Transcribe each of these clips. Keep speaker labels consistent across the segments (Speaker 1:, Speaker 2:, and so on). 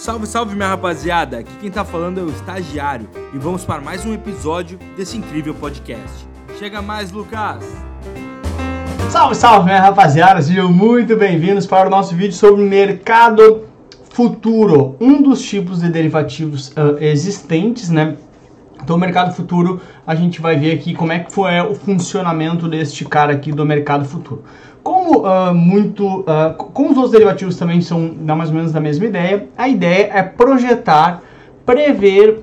Speaker 1: Salve, salve minha rapaziada! Aqui quem tá falando é o Estagiário e vamos para mais um episódio desse incrível podcast. Chega mais, Lucas!
Speaker 2: Salve, salve minha rapaziada! Sejam muito bem-vindos para o nosso vídeo sobre mercado futuro, um dos tipos de derivativos uh, existentes, né? Então, o mercado futuro, a gente vai ver aqui como é que foi o funcionamento deste cara aqui do mercado futuro. Como uh, muito, uh, como os outros derivativos também são mais ou menos da mesma ideia, a ideia é projetar, prever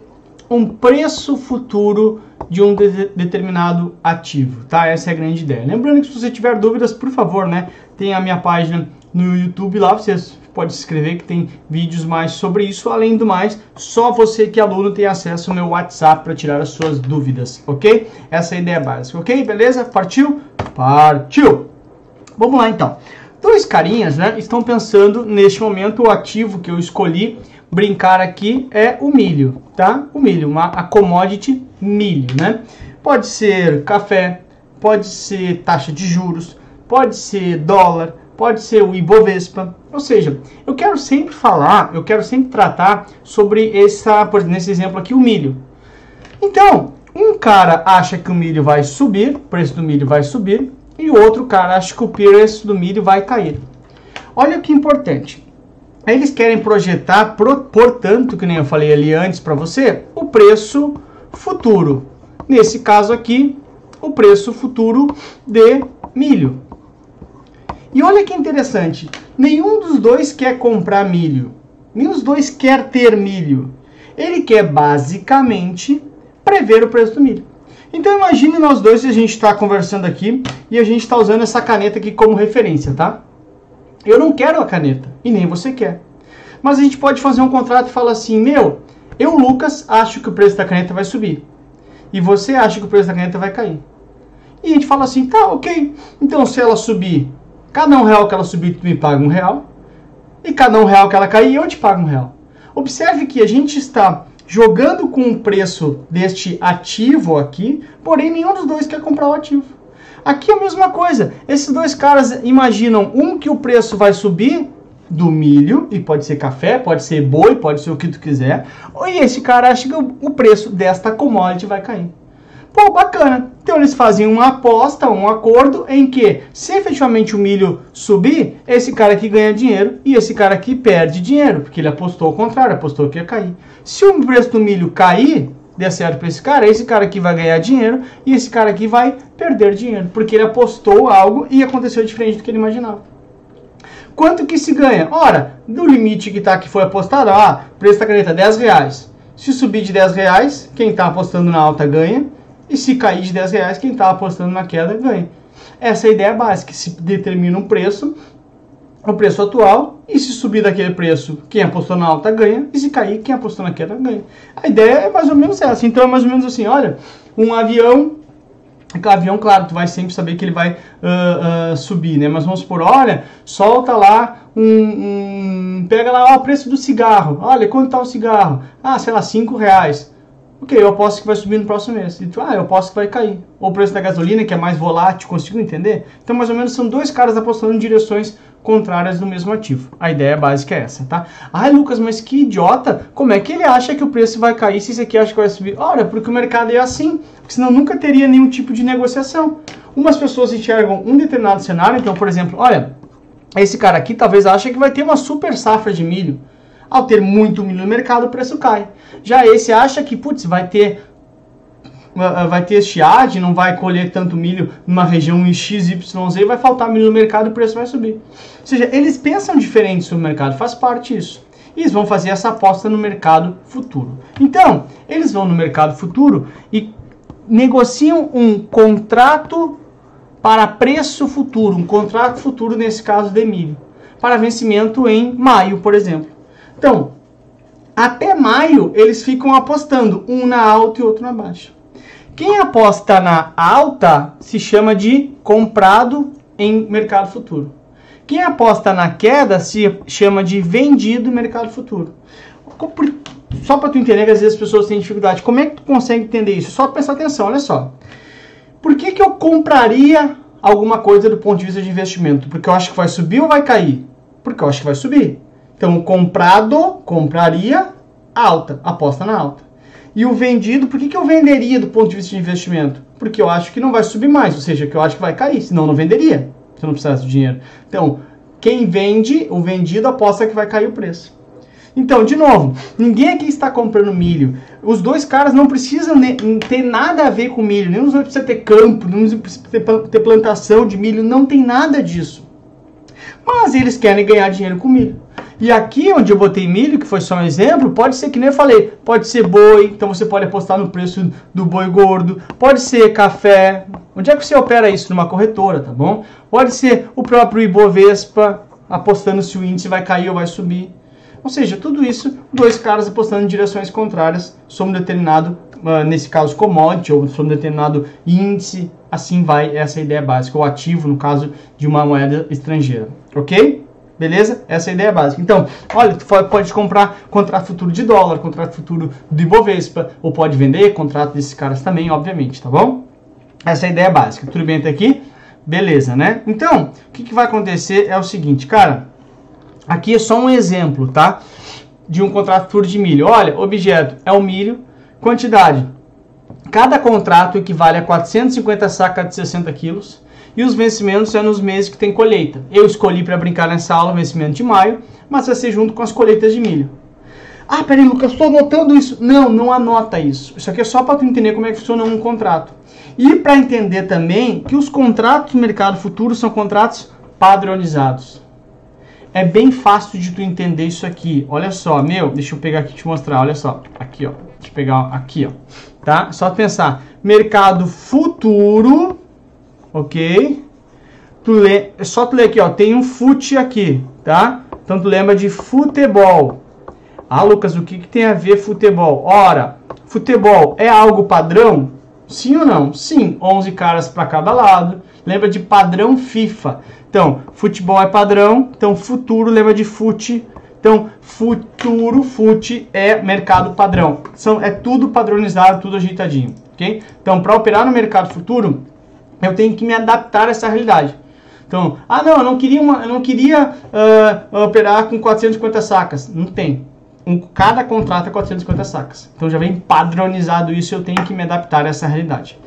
Speaker 2: um preço futuro de um de determinado ativo, tá? Essa é a grande ideia. Lembrando que se você tiver dúvidas, por favor, né, tem a minha página no YouTube lá, vocês pode se inscrever que tem vídeos mais sobre isso. Além do mais, só você que é aluno tem acesso ao meu WhatsApp para tirar as suas dúvidas, ok? Essa é a ideia básica, ok? Beleza? Partiu? Partiu! Vamos lá então. Dois carinhas, né, estão pensando neste momento o ativo que eu escolhi brincar aqui é o milho, tá? O milho, uma a commodity milho, né? Pode ser café, pode ser taxa de juros, pode ser dólar, pode ser o Ibovespa. Ou seja, eu quero sempre falar, eu quero sempre tratar sobre essa, por nesse exemplo aqui, o milho. Então, um cara acha que o milho vai subir, o preço do milho vai subir, e o outro cara acha que o preço do milho vai cair. Olha que importante. Eles querem projetar, portanto, que nem eu falei ali antes para você, o preço futuro. Nesse caso aqui, o preço futuro de milho. E olha que interessante, nenhum dos dois quer comprar milho. Nenhum dos dois quer ter milho. Ele quer basicamente prever o preço do milho. Então imagine nós dois a gente está conversando aqui e a gente está usando essa caneta aqui como referência, tá? Eu não quero a caneta e nem você quer. Mas a gente pode fazer um contrato e falar assim, meu, eu, Lucas, acho que o preço da caneta vai subir. E você acha que o preço da caneta vai cair. E a gente fala assim, tá, ok. Então se ela subir, cada um real que ela subir, tu me paga um real. E cada um real que ela cair, eu te pago um real. Observe que a gente está jogando com o preço deste ativo aqui, porém nenhum dos dois quer comprar o ativo. Aqui é a mesma coisa. Esses dois caras imaginam um que o preço vai subir do milho, e pode ser café, pode ser boi, pode ser o que tu quiser, e esse cara acha que o preço desta commodity vai cair. Pô, bacana. Então eles fazem uma aposta, um acordo em que, se efetivamente o milho subir, esse cara aqui ganha dinheiro e esse cara aqui perde dinheiro, porque ele apostou ao contrário, apostou que ia cair. Se o preço do milho cair, der certo para esse cara, esse cara aqui vai ganhar dinheiro e esse cara aqui vai perder dinheiro, porque ele apostou algo e aconteceu diferente do que ele imaginava. Quanto que se ganha? Ora, do limite que tá que foi apostado, ah, preço da caneta 10 reais. Se subir de 10 reais, quem está apostando na alta ganha. E se cair de 10 reais, quem está apostando na queda ganha. Essa é a ideia básica. Se determina um preço, o preço atual, e se subir daquele preço, quem apostou na alta ganha, e se cair, quem apostou na queda ganha. A ideia é mais ou menos essa. Então é mais ou menos assim, olha, um avião avião, claro, tu vai sempre saber que ele vai uh, uh, subir, né? Mas vamos supor, olha, solta lá um, um pega lá ó, o preço do cigarro. Olha, quanto tá o cigarro? Ah, sei lá, 5 reais. Ok, eu aposto que vai subir no próximo mês. E tu, ah, eu aposto que vai cair. Ou o preço da gasolina, que é mais volátil, consigo entender? Então, mais ou menos, são dois caras apostando em direções contrárias do mesmo ativo. A ideia básica é essa, tá? Ai, Lucas, mas que idiota! Como é que ele acha que o preço vai cair se esse aqui acha que vai subir? Ora, porque o mercado é assim. Porque senão nunca teria nenhum tipo de negociação. Umas pessoas enxergam um determinado cenário, então, por exemplo, olha, esse cara aqui talvez ache que vai ter uma super safra de milho. Ao ter muito milho no mercado, o preço cai. Já esse acha que, putz, vai ter vai ter estiagem, não vai colher tanto milho numa região XYZ, vai faltar milho no mercado e o preço vai subir. Ou seja, eles pensam diferente sobre o mercado, faz parte disso. E eles vão fazer essa aposta no mercado futuro. Então, eles vão no mercado futuro e negociam um contrato para preço futuro, um contrato futuro nesse caso de milho, para vencimento em maio, por exemplo. Então, até maio eles ficam apostando um na alta e outro na baixa. Quem aposta na alta se chama de comprado em mercado futuro. Quem aposta na queda se chama de vendido mercado futuro. Só para tu entender que às vezes as pessoas têm dificuldade. Como é que tu consegue entender isso? Só prestar atenção, olha só. Por que, que eu compraria alguma coisa do ponto de vista de investimento? Porque eu acho que vai subir ou vai cair? Porque eu acho que vai subir. Então, comprado compraria alta, aposta na alta. E o vendido, por que, que eu venderia do ponto de vista de investimento? Porque eu acho que não vai subir mais, ou seja, que eu acho que vai cair, senão não venderia, se eu não precisasse de dinheiro. Então, quem vende, o vendido aposta que vai cair o preço. Então, de novo, ninguém aqui está comprando milho. Os dois caras não precisam ter nada a ver com milho. Nem os dois precisam ter campo, não precisa ter plantação de milho. Não tem nada disso. Mas eles querem ganhar dinheiro com milho. E aqui onde eu botei milho, que foi só um exemplo, pode ser que nem eu falei, pode ser boi, então você pode apostar no preço do boi gordo, pode ser café. Onde é que você opera isso? Numa corretora, tá bom? Pode ser o próprio Ibovespa, apostando se o índice vai cair ou vai subir. Ou seja, tudo isso, dois caras apostando em direções contrárias sobre um determinado, uh, nesse caso, commodity ou sobre um determinado índice. Assim vai essa ideia básica, o ativo, no caso de uma moeda estrangeira. Ok? Beleza? Essa é a ideia básica. Então, olha, tu pode comprar contrato futuro de dólar, contrato futuro do Ibovespa, ou pode vender contrato desses caras também, obviamente, tá bom? Essa é a ideia básica. Tudo bem até aqui? Beleza, né? Então, o que, que vai acontecer é o seguinte, cara, Aqui é só um exemplo, tá? De um contrato futuro de milho. Olha, objeto é o milho, quantidade. Cada contrato equivale a 450 sacas de 60 quilos e os vencimentos é nos meses que tem colheita. Eu escolhi para brincar nessa aula o vencimento de maio, mas vai ser junto com as colheitas de milho. Ah, peraí, Lucas, estou anotando isso. Não, não anota isso. Isso aqui é só para tu entender como é que funciona um contrato. E para entender também que os contratos do mercado futuro são contratos padronizados é bem fácil de tu entender isso aqui. Olha só, meu, deixa eu pegar aqui e te mostrar. Olha só, aqui, ó. Deixa eu pegar aqui, ó. Tá? Só pensar. Mercado futuro, ok? Tu lê, é só tu ler aqui, ó. Tem um fute aqui, tá? Então tu lembra de futebol. Ah, Lucas, o que, que tem a ver futebol? Ora, futebol é algo padrão? Sim ou não? Sim, 11 caras para cada lado. Lembra de padrão FIFA. Então, futebol é padrão, então futuro lembra de fute. Então, futuro, fute é mercado padrão. São, é tudo padronizado, tudo ajeitadinho, ok? Então, para operar no mercado futuro, eu tenho que me adaptar a essa realidade. Então, ah não, eu não queria, uma, eu não queria uh, operar com 450 sacas. Não tem. Um, cada contrato é 450 sacas. Então já vem padronizado isso eu tenho que me adaptar a essa realidade.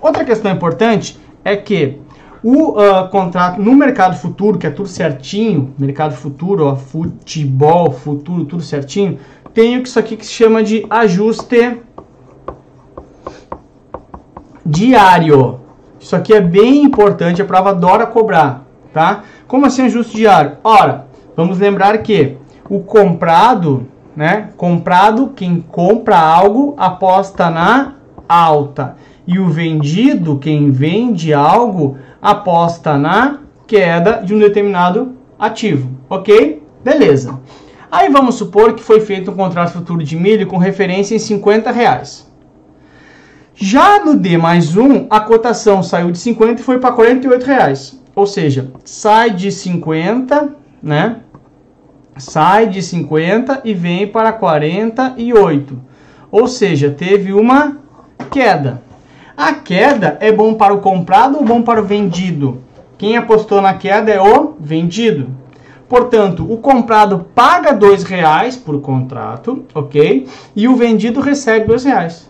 Speaker 2: Outra questão importante é que o uh, contrato no mercado futuro, que é tudo certinho, mercado futuro, ó, futebol, futuro, tudo certinho, tem isso aqui que se chama de ajuste diário. Isso aqui é bem importante, a prova adora cobrar, tá? Como assim ajuste diário? Ora, vamos lembrar que o comprado, né? Comprado, quem compra algo, aposta na alta. E o vendido, quem vende algo, aposta na queda de um determinado ativo, ok? Beleza. Aí vamos supor que foi feito um contrato futuro de milho com referência em 50 reais. Já no D mais 1, a cotação saiu de 50 e foi para 48 reais. Ou seja, sai de 50, né? Sai de 50 e vem para 48. Ou seja, teve uma queda. A queda é bom para o comprado ou bom para o vendido? Quem apostou na queda é o vendido. Portanto, o comprado paga dois reais por contrato, ok? E o vendido recebe dois reais.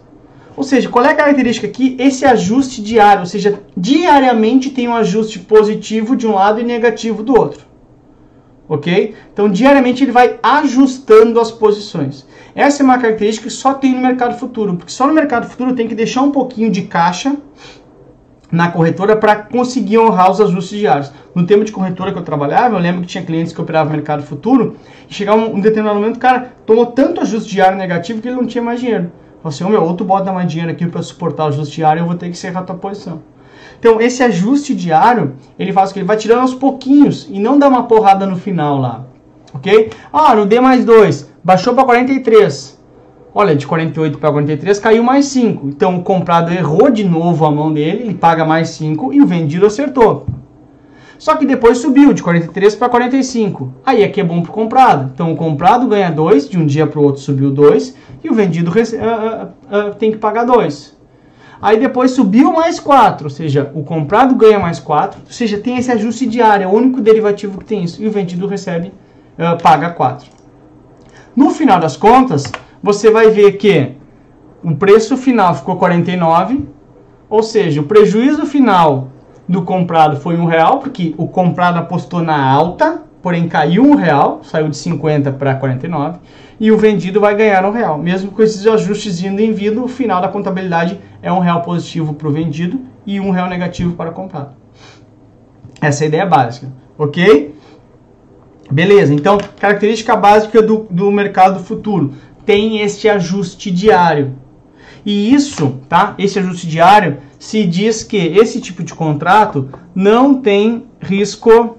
Speaker 2: Ou seja, qual é a característica aqui? Esse ajuste diário, ou seja, diariamente tem um ajuste positivo de um lado e negativo do outro. Ok? Então, diariamente ele vai ajustando as posições. Essa é uma característica que só tem no mercado futuro, porque só no mercado futuro tem que deixar um pouquinho de caixa na corretora para conseguir honrar os ajustes diários. No tempo de corretora que eu trabalhava, eu lembro que tinha clientes que operavam mercado futuro e chegava um, um determinado momento, cara tomou tanto ajuste diário negativo que ele não tinha mais dinheiro. Falei assim, meu, ou tu bota mais dinheiro aqui para suportar o ajuste diário, eu vou ter que encerrar a tua posição. Então, esse ajuste diário, ele faz o que? Ele vai tirando aos pouquinhos e não dá uma porrada no final lá. Ok? Ah, no D mais 2, baixou para 43. Olha, de 48 para 43 caiu mais 5. Então o comprado errou de novo a mão dele, ele paga mais 5 e o vendido acertou. Só que depois subiu de 43 para 45. Aí aqui é bom para o comprado. Então o comprado ganha 2, de um dia para o outro subiu 2 e o vendido uh, uh, uh, tem que pagar 2. Aí depois subiu mais 4, ou seja, o comprado ganha mais 4, ou seja, tem esse ajuste diário, é o único derivativo que tem isso, e o vendido recebe uh, paga 4. No final das contas, você vai ver que o preço final ficou 49, ou seja, o prejuízo final do comprado foi um real, porque o comprado apostou na alta, porém caiu um real, saiu de 50 para 49, e o vendido vai ganhar um real. Mesmo com esses ajustes indo em vida, o final da contabilidade é um real positivo para o vendido e um real negativo para o comprado. Essa é a ideia básica, ok? Beleza, então, característica básica do, do mercado futuro, tem este ajuste diário. E isso, tá? Esse ajuste diário se diz que esse tipo de contrato não tem risco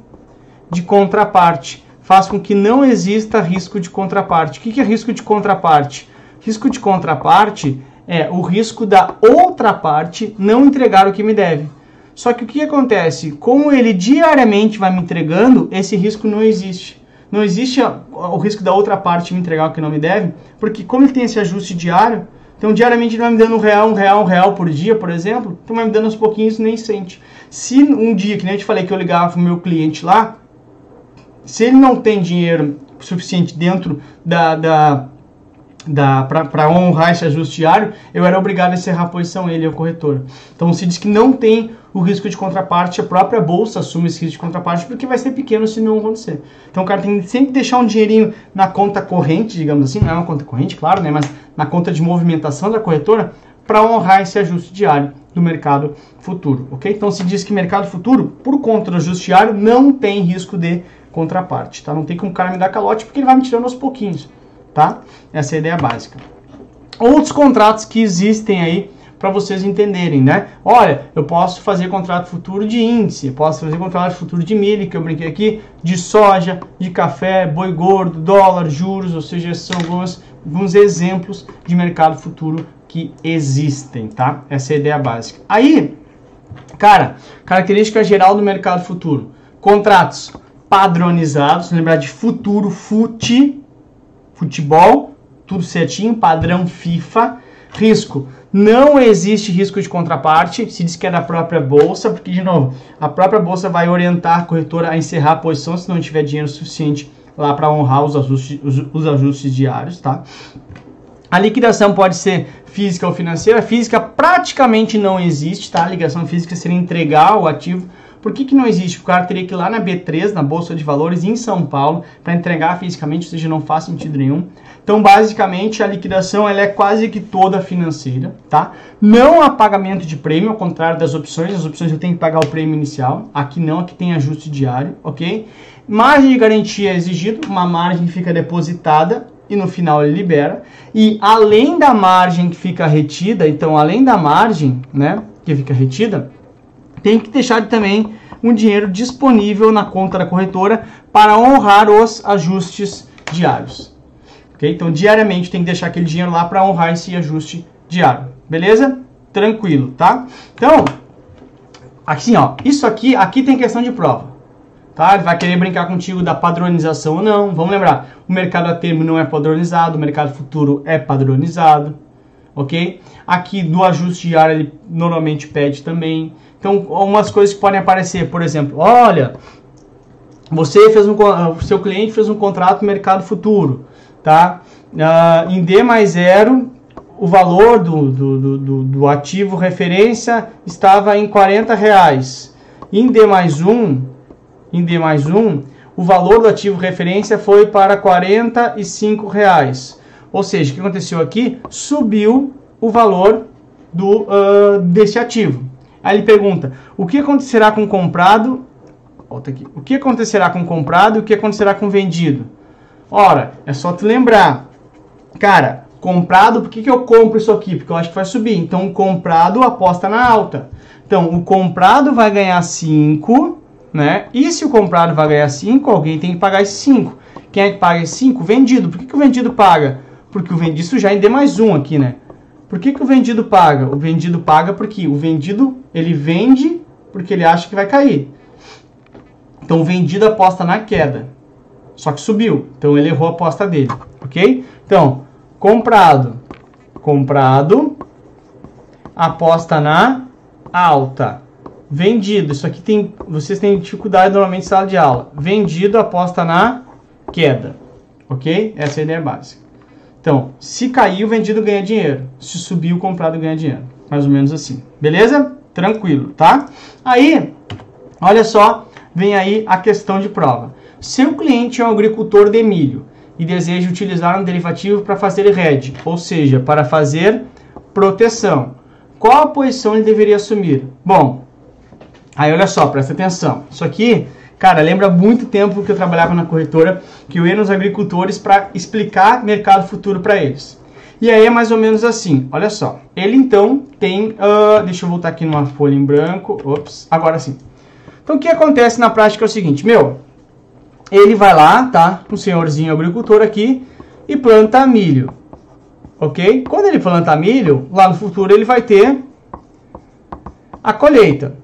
Speaker 2: de contraparte. Faz com que não exista risco de contraparte. O que é risco de contraparte? Risco de contraparte é o risco da outra parte não entregar o que me deve. Só que o que acontece? Como ele diariamente vai me entregando, esse risco não existe. Não existe o risco da outra parte me entregar o que não me deve, porque como ele tem esse ajuste diário, então, diariamente ele vai me dando um real, um real, um real por dia, por exemplo. Então, vai me dando aos pouquinhos nem sente. Se um dia, que nem eu te falei que eu ligava para o meu cliente lá, se ele não tem dinheiro suficiente dentro da, da, da para honrar esse ajuste diário, eu era obrigado a encerrar a posição ele, o corretor. Então, se diz que não tem o risco de contraparte, a própria bolsa assume esse risco de contraparte porque vai ser pequeno se não acontecer. Então o cara tem que sempre deixar um dinheirinho na conta corrente, digamos assim, não é uma conta corrente, claro, né, mas na conta de movimentação da corretora para honrar esse ajuste diário do mercado futuro, ok? Então se diz que mercado futuro, por conta do ajuste diário, não tem risco de contraparte, tá? Não tem como o cara me dar calote porque ele vai me tirando aos pouquinhos, tá? Essa é a ideia básica. Outros contratos que existem aí para vocês entenderem, né? Olha, eu posso fazer contrato futuro de índice, posso fazer contrato futuro de milho, que eu brinquei aqui, de soja, de café, boi gordo, dólar, juros, ou seja, são alguns, alguns exemplos de mercado futuro que existem, tá? Essa é a ideia básica. Aí, cara, característica geral do mercado futuro: contratos padronizados, lembrar de futuro, fute, futebol, tudo certinho, padrão FIFA, risco não existe risco de contraparte, se diz que é da própria bolsa, porque, de novo, a própria bolsa vai orientar a corretora a encerrar a posição se não tiver dinheiro suficiente lá para honrar os ajustes, os, os ajustes diários, tá? A liquidação pode ser física ou financeira. Física praticamente não existe, tá? A ligação física seria entregar o ativo por que, que não existe? O cara teria que ir lá na B3, na Bolsa de Valores, em São Paulo, para entregar fisicamente, ou seja, não faz sentido nenhum. Então, basicamente, a liquidação ela é quase que toda financeira, tá? Não há pagamento de prêmio, ao contrário das opções. As opções eu tenho que pagar o prêmio inicial. Aqui não, aqui tem ajuste diário, ok? Margem de garantia é exigido, uma margem fica depositada e no final ele libera. E além da margem que fica retida, então além da margem, né, que fica retida, tem que deixar também um dinheiro disponível na conta da corretora para honrar os ajustes diários. Okay? Então, diariamente tem que deixar aquele dinheiro lá para honrar esse ajuste diário. Beleza? Tranquilo, tá? Então, assim, ó, isso aqui, aqui tem questão de prova. Tá? Ele vai querer brincar contigo da padronização ou não. Vamos lembrar, o mercado a termo não é padronizado, o mercado futuro é padronizado, ok? Aqui do ajuste diário ele normalmente pede também. Então, algumas coisas que podem aparecer, por exemplo, olha, você fez um, seu cliente fez um contrato mercado futuro, tá? Uh, em D mais zero, o valor do, do, do, do, ativo referência estava em 40 reais. Em D mais um, em D mais um, o valor do ativo referência foi para 45 reais. Ou seja, o que aconteceu aqui? Subiu o valor do, uh, desse ativo. Aí ele pergunta: o que acontecerá com o comprado? Volta aqui. O que acontecerá com o comprado e o que acontecerá com o vendido? Ora, é só te lembrar. Cara, comprado, por que, que eu compro isso aqui? Porque eu acho que vai subir. Então, o comprado aposta na alta. Então, o comprado vai ganhar 5, né? E se o comprado vai ganhar 5, alguém tem que pagar esses 5. Quem é que paga esses 5? Vendido. Por que, que o vendido paga? Porque o vendido, já é D mais um aqui, né? Por que, que o vendido paga? O vendido paga porque o vendido ele vende porque ele acha que vai cair. Então o vendido aposta na queda. Só que subiu. Então ele errou a aposta dele. Ok? Então, comprado. Comprado. Aposta na alta. Vendido. Isso aqui tem. Vocês têm dificuldade normalmente em sala de aula. Vendido aposta na queda, ok? Essa é a ideia básica. Então, se cair, o vendido ganha dinheiro. Se subir, o comprado ganha dinheiro. Mais ou menos assim. Beleza? Tranquilo, tá? Aí, olha só, vem aí a questão de prova. Seu cliente é um agricultor de milho e deseja utilizar um derivativo para fazer hedge, ou seja, para fazer proteção. Qual a posição ele deveria assumir? Bom, aí olha só, presta atenção. Isso aqui, cara, lembra muito tempo que eu trabalhava na corretora, que eu ia nos agricultores para explicar mercado futuro para eles. E aí é mais ou menos assim, olha só. Ele então tem, uh, deixa eu voltar aqui numa folha em branco, ops, agora sim. Então o que acontece na prática é o seguinte, meu, ele vai lá, tá, um senhorzinho agricultor aqui e planta milho ok? Quando ele plantar milho, lá no futuro ele vai ter a colheita.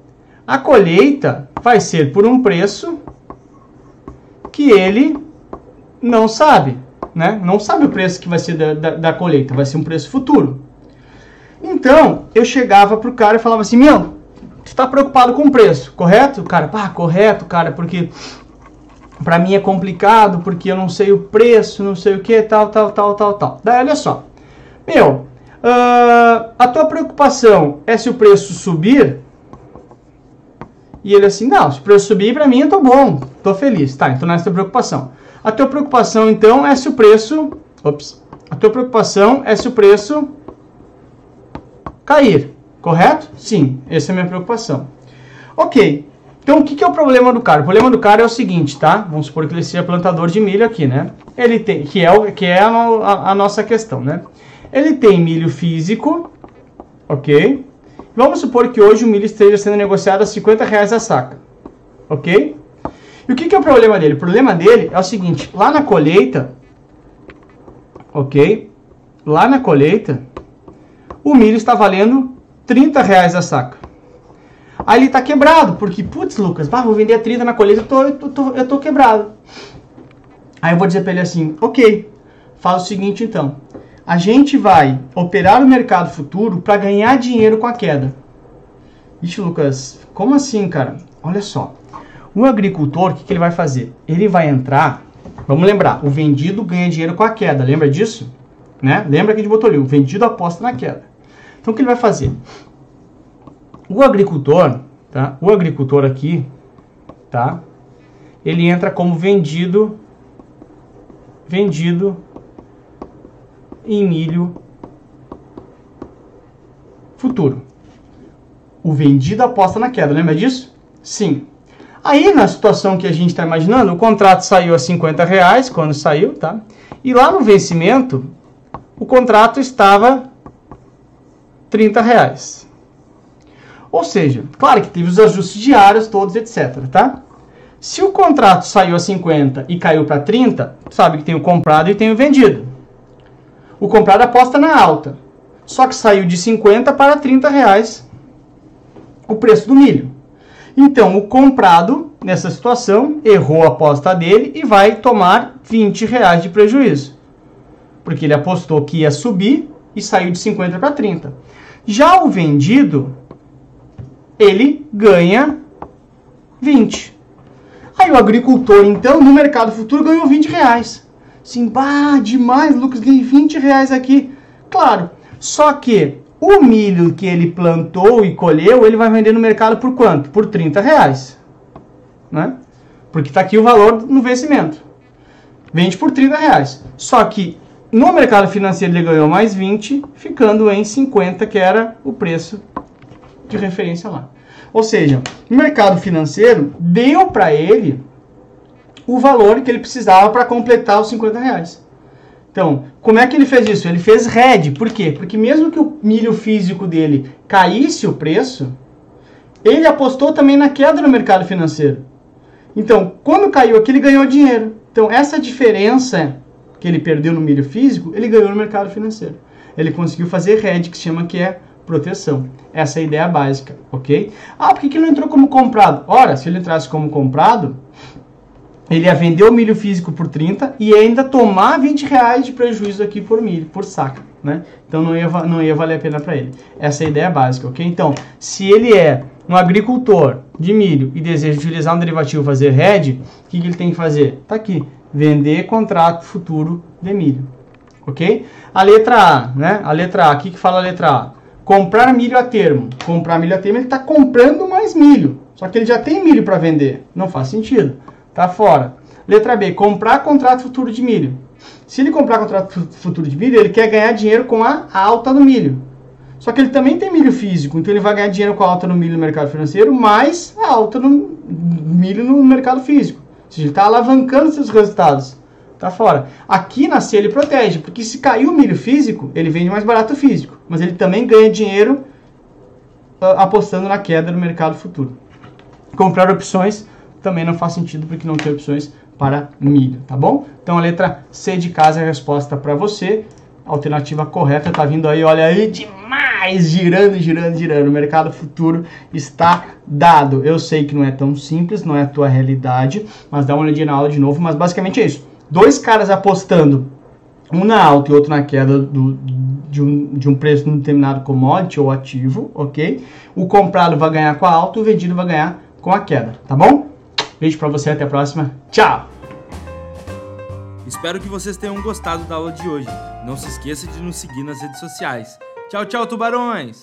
Speaker 2: A colheita vai ser por um preço que ele não sabe, né? Não sabe o preço que vai ser da, da, da colheita, vai ser um preço futuro. Então, eu chegava pro cara e falava assim, meu, tu tá preocupado com o preço, correto? O cara, pá, correto, cara, porque para mim é complicado, porque eu não sei o preço, não sei o que, tal, tal, tal, tal, tal. Daí, olha só, meu, uh, a tua preocupação é se o preço subir? E ele assim, não, se o preço subir, para mim eu tô bom, tô feliz. Tá, então não é essa preocupação. A tua preocupação, então, é se o preço... Ops. A tua preocupação é se o preço cair, correto? Sim, essa é a minha preocupação. Ok, então o que, que, é o problema do cara? O problema do cara é o seguinte, tá? Vamos supor que ele seja plantador de milho aqui, né? Ele tem, que é, o, que é a, a, a nossa questão, né? Ele tem milho físico, ok? Vamos supor que hoje o milho esteja sendo negociado a 50 reais a saca, ok? E o que, que é o problema dele? O problema dele é o seguinte, lá na colheita, ok? Lá na colheita, o milho está valendo 30 reais a saca. Aí ele está quebrado, porque, putz, Lucas, bah, vou vender a 30 na colheita, eu tô, tô, tô quebrado. Aí eu vou dizer para ele assim, ok, faz o seguinte então, a gente vai operar o mercado futuro para ganhar dinheiro com a queda. Ixi, Lucas, como assim, cara? Olha só. O agricultor, o que, que ele vai fazer? Ele vai entrar. Vamos lembrar, o vendido ganha dinheiro com a queda. Lembra disso? Né? Lembra que a gente botou ali, o vendido aposta na queda. Então o que ele vai fazer? O agricultor, tá? O agricultor aqui, tá? Ele entra como vendido vendido em milho futuro. O vendido aposta na queda, lembra disso? Sim. Aí, na situação que a gente está imaginando, o contrato saiu a 50 reais quando saiu, tá? E lá no vencimento, o contrato estava 30 reais. Ou seja, claro que teve os ajustes diários todos, etc, tá? Se o contrato saiu a 50 e caiu para 30, sabe que tem o comprado e tem o vendido. O comprado aposta na alta. Só que saiu de 50 para 30 reais o preço do milho. Então, o comprado, nessa situação, errou a aposta dele e vai tomar 20 reais de prejuízo. Porque ele apostou que ia subir e saiu de 50 para 30. Já o vendido, ele ganha 20. Aí o agricultor, então, no mercado futuro, ganhou 20 reais. Sim, bah, demais, Lucas, ganhei 20 reais aqui. Claro, só que o milho que ele plantou e colheu, ele vai vender no mercado por quanto? Por 30 reais. Né? Porque está aqui o valor no vencimento. Vende por 30 reais. Só que no mercado financeiro ele ganhou mais 20, ficando em 50, que era o preço de referência lá. Ou seja, o mercado financeiro deu para ele o valor que ele precisava para completar os 50 reais. Então, como é que ele fez isso? Ele fez red. Por quê? Porque mesmo que o milho físico dele caísse o preço, ele apostou também na queda no mercado financeiro. Então, quando caiu aqui, ele ganhou dinheiro. Então, essa diferença que ele perdeu no milho físico, ele ganhou no mercado financeiro. Ele conseguiu fazer red, que se chama que é proteção. Essa é a ideia básica, ok? Ah, por que, que ele não entrou como comprado? Ora, se ele entrasse como comprado, ele ia vender o milho físico por 30 e ainda tomar 20 reais de prejuízo aqui por milho, por saco, né? Então não ia, não ia valer a pena para ele. Essa é a ideia básica, ok? Então, se ele é um agricultor de milho e deseja utilizar um derivativo fazer hedge, o que, que ele tem que fazer? Está aqui, vender contrato futuro de milho. Ok? A letra A, né? A letra A, o que, que fala a letra A? Comprar milho a termo. Comprar milho a termo, ele está comprando mais milho. Só que ele já tem milho para vender. Não faz sentido. Tá fora. Letra B, comprar contrato futuro de milho. Se ele comprar contrato futuro de milho, ele quer ganhar dinheiro com a alta do milho. Só que ele também tem milho físico, então ele vai ganhar dinheiro com a alta no milho no mercado financeiro, mais a alta no milho no mercado físico. Ou seja, ele está alavancando seus resultados. Tá fora. Aqui na C ele protege, porque se cair o milho físico, ele vende mais barato físico. Mas ele também ganha dinheiro uh, apostando na queda no mercado futuro. Comprar opções também não faz sentido, porque não tem opções para milho, tá bom? Então a letra C de casa é a resposta para você. Alternativa correta tá vindo aí, olha aí, demais, girando, girando, girando. O mercado futuro está dado. Eu sei que não é tão simples, não é a tua realidade, mas dá uma olhadinha na aula de novo, mas basicamente é isso. Dois caras apostando, um na alta e outro na queda do, de, um, de um preço num determinado commodity ou ativo, ok? O comprado vai ganhar com a alta o vendido vai ganhar com a queda, tá bom? Beijo pra você, até a próxima. Tchau!
Speaker 1: Espero que vocês tenham gostado da aula de hoje. Não se esqueça de nos seguir nas redes sociais. Tchau, tchau, tubarões!